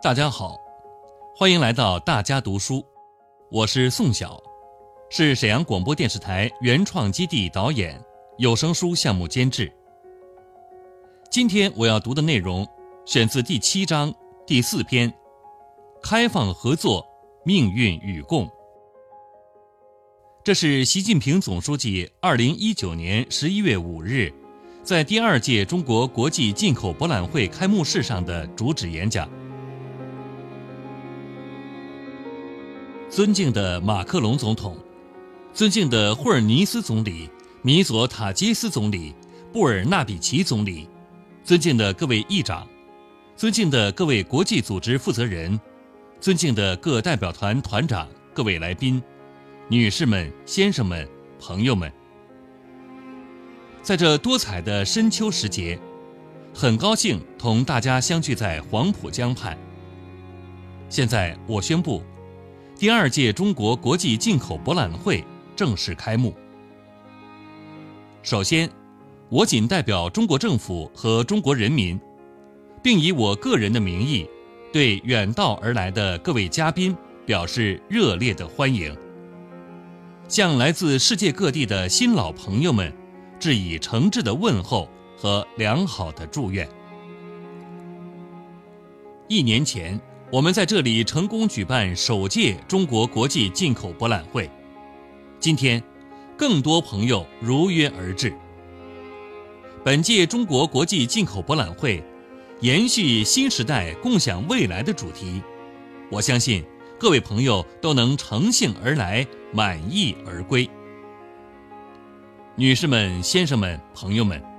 大家好，欢迎来到大家读书，我是宋晓，是沈阳广播电视台原创基地导演，有声书项目监制。今天我要读的内容选自第七章第四篇《开放合作，命运与共》。这是习近平总书记二零一九年十一月五日，在第二届中国国际进口博览会开幕式上的主旨演讲。尊敬的马克龙总统，尊敬的霍尔尼斯总理、米佐塔基斯总理、布尔纳比奇总理，尊敬的各位议长，尊敬的各位国际组织负责人，尊敬的各代表团团长，各位来宾，女士们、先生们、朋友们，在这多彩的深秋时节，很高兴同大家相聚在黄浦江畔。现在我宣布。第二届中国国际进口博览会正式开幕。首先，我谨代表中国政府和中国人民，并以我个人的名义，对远道而来的各位嘉宾表示热烈的欢迎，向来自世界各地的新老朋友们致以诚挚的问候和良好的祝愿。一年前。我们在这里成功举办首届中国国际进口博览会，今天，更多朋友如约而至。本届中国国际进口博览会延续“新时代共享未来”的主题，我相信各位朋友都能乘兴而来，满意而归。女士们、先生们、朋友们。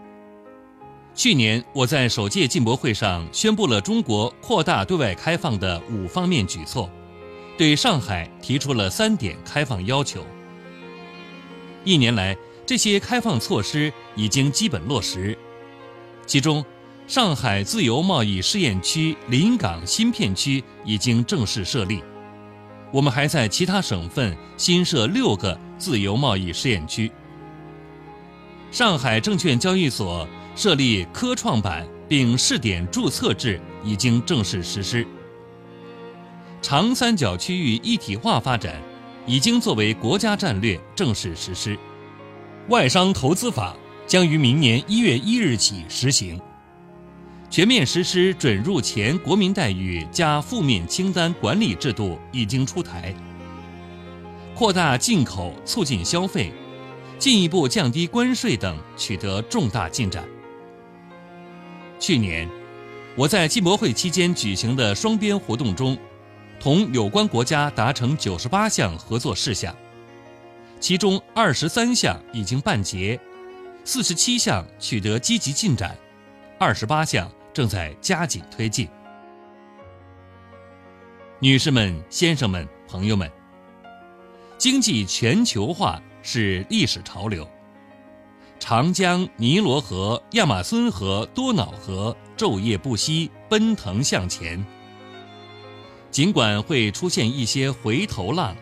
去年，我在首届进博会上宣布了中国扩大对外开放的五方面举措，对上海提出了三点开放要求。一年来，这些开放措施已经基本落实。其中，上海自由贸易试验区临港新片区已经正式设立。我们还在其他省份新设六个自由贸易试验区。上海证券交易所。设立科创板并试点注册制已经正式实施。长三角区域一体化发展已经作为国家战略正式实施。外商投资法将于明年一月一日起实行。全面实施准入前国民待遇加负面清单管理制度已经出台。扩大进口，促进消费，进一步降低关税等取得重大进展。去年，我在进博会期间举行的双边活动中，同有关国家达成九十八项合作事项，其中二十三项已经办结，四十七项取得积极进展，二十八项正在加紧推进。女士们、先生们、朋友们，经济全球化是历史潮流。长江、尼罗河、亚马孙河、多瑙河昼夜不息，奔腾向前。尽管会出现一些回头浪，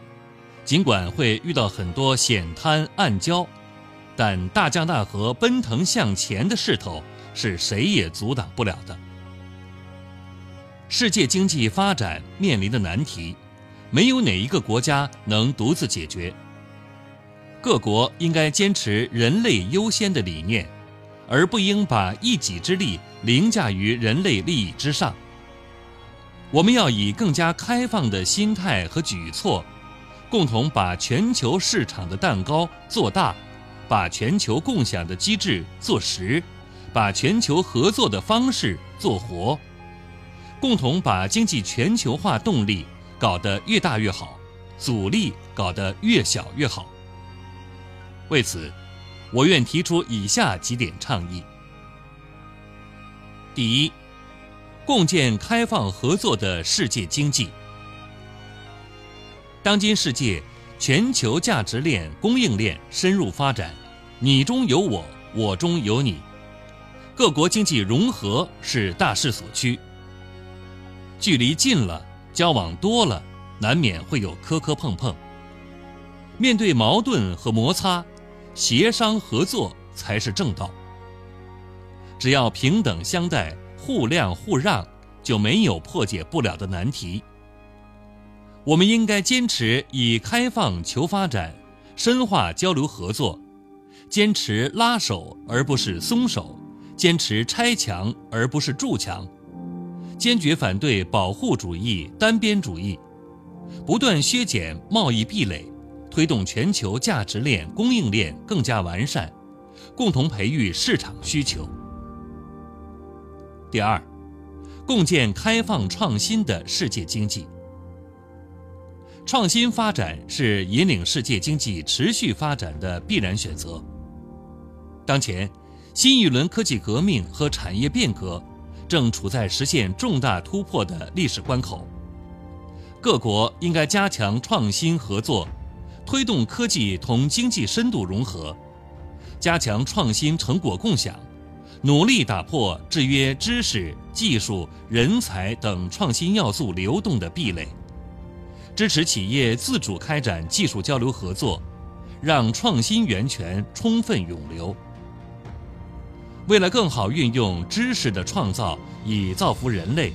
尽管会遇到很多险滩暗礁，但大江大河奔腾向前的势头是谁也阻挡不了的。世界经济发展面临的难题，没有哪一个国家能独自解决。各国应该坚持人类优先的理念，而不应把一己之力凌驾于人类利益之上。我们要以更加开放的心态和举措，共同把全球市场的蛋糕做大，把全球共享的机制做实，把全球合作的方式做活，共同把经济全球化动力搞得越大越好，阻力搞得越小越好。为此，我愿提出以下几点倡议：第一，共建开放合作的世界经济。当今世界，全球价值链、供应链深入发展，你中有我，我中有你，各国经济融合是大势所趋。距离近了，交往多了，难免会有磕磕碰碰。面对矛盾和摩擦。协商合作才是正道。只要平等相待、互谅互让，就没有破解不了的难题。我们应该坚持以开放求发展，深化交流合作，坚持拉手而不是松手，坚持拆墙而不是筑墙，坚决反对保护主义、单边主义，不断削减贸易壁垒，推动全球价值链、供应链更加完善。共同培育市场需求。第二，共建开放创新的世界经济。创新发展是引领世界经济持续发展的必然选择。当前，新一轮科技革命和产业变革正处在实现重大突破的历史关口。各国应该加强创新合作，推动科技同经济深度融合。加强创新成果共享，努力打破制约知识、技术、人才等创新要素流动的壁垒，支持企业自主开展技术交流合作，让创新源泉充分涌流。为了更好运用知识的创造以造福人类，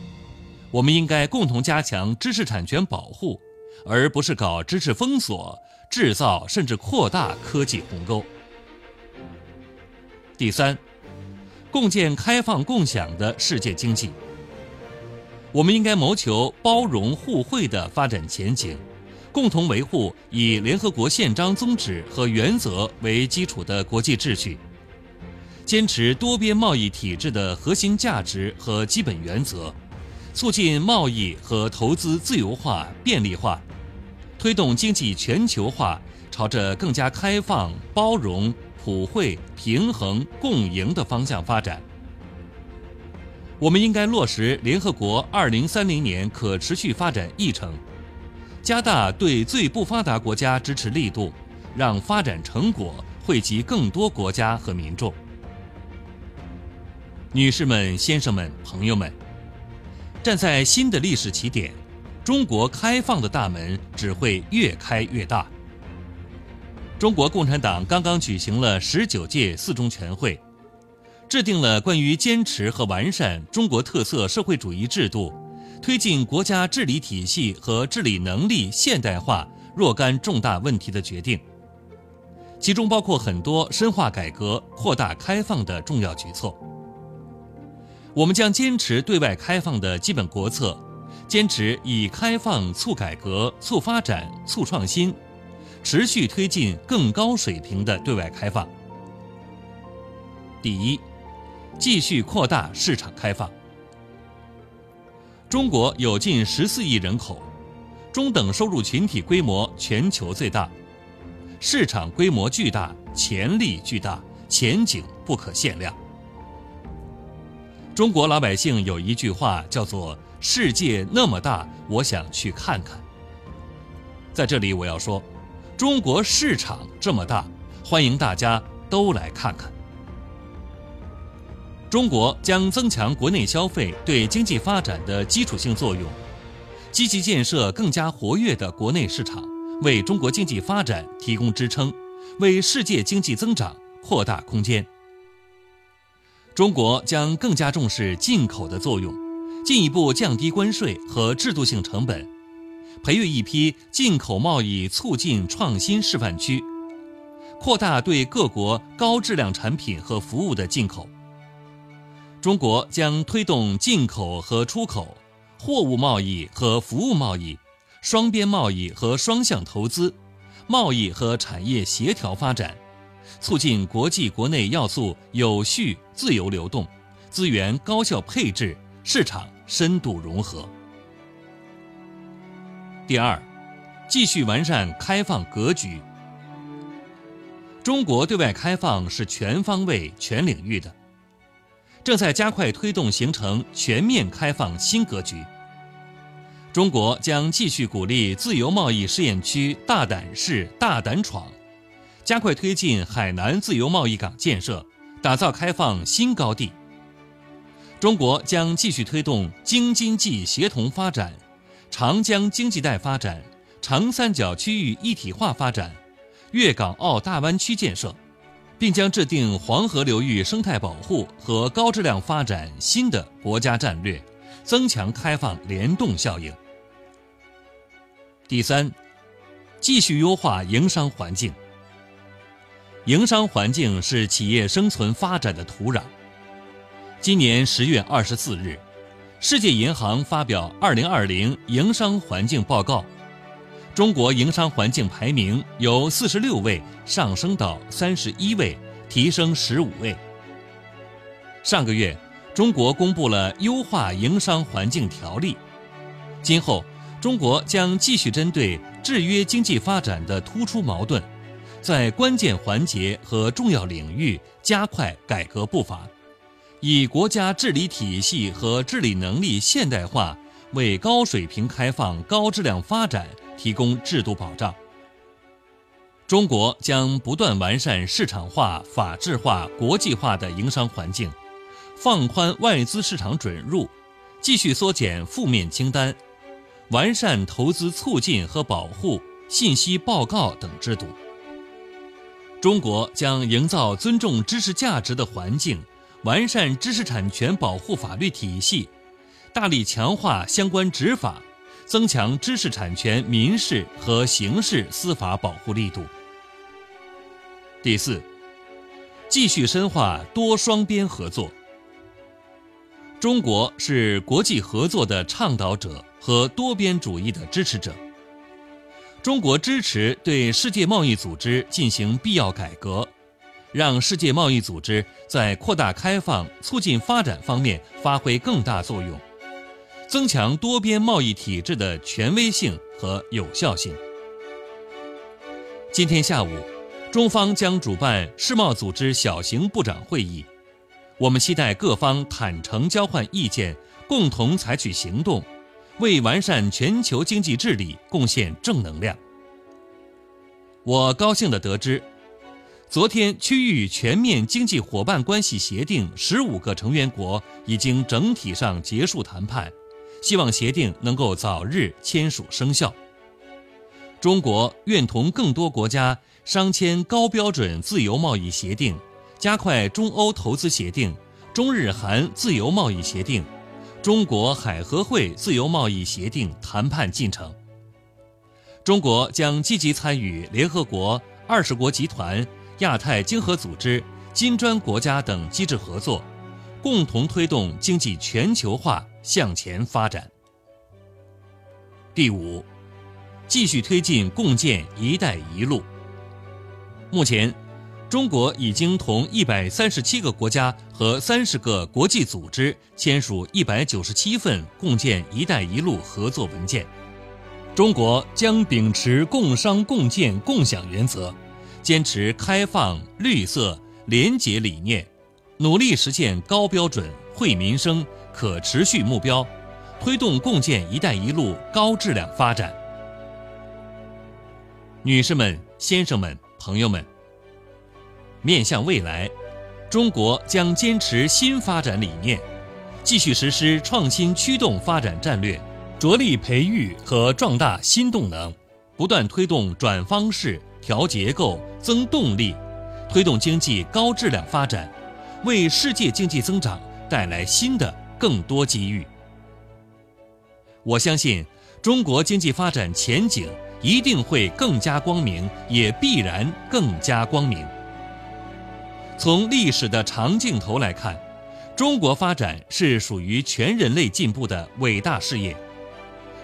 我们应该共同加强知识产权保护，而不是搞知识封锁、制造甚至扩大科技鸿沟。第三，共建开放共享的世界经济。我们应该谋求包容互惠的发展前景，共同维护以联合国宪章宗旨和原则为基础的国际秩序，坚持多边贸易体制的核心价值和基本原则，促进贸易和投资自由化便利化，推动经济全球化朝着更加开放包容。普惠、平衡、共赢的方向发展。我们应该落实联合国二零三零年可持续发展议程，加大对最不发达国家支持力度，让发展成果惠及更多国家和民众。女士们、先生们、朋友们，站在新的历史起点，中国开放的大门只会越开越大。中国共产党刚刚举行了十九届四中全会，制定了关于坚持和完善中国特色社会主义制度、推进国家治理体系和治理能力现代化若干重大问题的决定，其中包括很多深化改革、扩大开放的重要举措。我们将坚持对外开放的基本国策，坚持以开放促改革、促发展、促创新。持续推进更高水平的对外开放。第一，继续扩大市场开放。中国有近十四亿人口，中等收入群体规模全球最大，市场规模巨大，潜力巨大，前景不可限量。中国老百姓有一句话叫做“世界那么大，我想去看看”。在这里，我要说。中国市场这么大，欢迎大家都来看看。中国将增强国内消费对经济发展的基础性作用，积极建设更加活跃的国内市场，为中国经济发展提供支撑，为世界经济增长扩大空间。中国将更加重视进口的作用，进一步降低关税和制度性成本。培育一批进口贸易促进创新示范区，扩大对各国高质量产品和服务的进口。中国将推动进口和出口、货物贸易和服务贸易、双边贸易和双向投资、贸易和产业协调发展，促进国际国内要素有序自由流动，资源高效配置，市场深度融合。第二，继续完善开放格局。中国对外开放是全方位、全领域的，正在加快推动形成全面开放新格局。中国将继续鼓励自由贸易试验区大胆试、大胆闯，加快推进海南自由贸易港建设，打造开放新高地。中国将继续推动京津冀协同发展。长江经济带发展、长三角区域一体化发展、粤港澳大湾区建设，并将制定黄河流域生态保护和高质量发展新的国家战略，增强开放联动效应。第三，继续优化营商环境。营商环境是企业生存发展的土壤。今年十月二十四日，世界银行发表《二零二零营商环境报告》，中国营商环境排名由四十六位上升到三十一位，提升十五位。上个月，中国公布了优化营商环境条例，今后。中国将继续针对制约经济发展的突出矛盾，在关键环节和重要领域加快改革步伐，以国家治理体系和治理能力现代化为高水平开放、高质量发展提供制度保障。中国将不断完善市场化、法治化、国际化的营商环境，放宽外资市场准入，继续缩减负面清单。完善投资促进和保护、信息报告等制度。中国将营造尊重知识价值的环境，完善知识产权保护法律体系，大力强化相关执法，增强知识产权民事和刑事司法保护力度。第四，继续深化多双边合作。中国是国际合作的倡导者。和多边主义的支持者，中国支持对世界贸易组织进行必要改革，让世界贸易组织在扩大开放、促进发展方面发挥更大作用，增强多边贸易体制的权威性和有效性。今天下午，中方将主办世贸组织小型部长会议，我们期待各方坦诚交换意见，共同采取行动。为完善全球经济治理贡献正能量。我高兴地得知，昨天区域全面经济伙伴关系协定十五个成员国已经整体上结束谈判，希望协定能够早日签署生效。中国愿同更多国家商签高标准自由贸易协定，加快中欧投资协定、中日韩自由贸易协定。中国海合会自由贸易协定谈判进程。中国将积极参与联合国、二十国集团、亚太经合组织、金砖国家等机制合作，共同推动经济全球化向前发展。第五，继续推进共建“一带一路”。目前。中国已经同一百三十七个国家和三十个国际组织签署一百九十七份共建“一带一路”合作文件。中国将秉持共商共建共享原则，坚持开放、绿色、廉洁理念，努力实现高标准、惠民生、可持续目标，推动共建“一带一路”高质量发展。女士们、先生们、朋友们。面向未来，中国将坚持新发展理念，继续实施创新驱动发展战略，着力培育和壮大新动能，不断推动转方式、调结构、增动力，推动经济高质量发展，为世界经济增长带来新的更多机遇。我相信，中国经济发展前景一定会更加光明，也必然更加光明。从历史的长镜头来看，中国发展是属于全人类进步的伟大事业。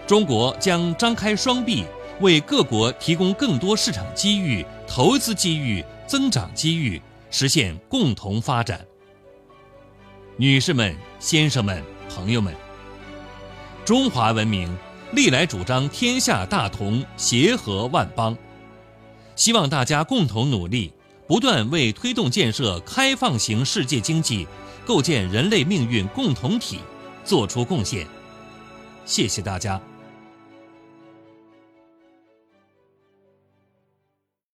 中国将张开双臂，为各国提供更多市场机遇、投资机遇、增长机遇，实现共同发展。女士们、先生们、朋友们，中华文明历来主张天下大同、协和万邦，希望大家共同努力。不断为推动建设开放型世界经济、构建人类命运共同体做出贡献，谢谢大家。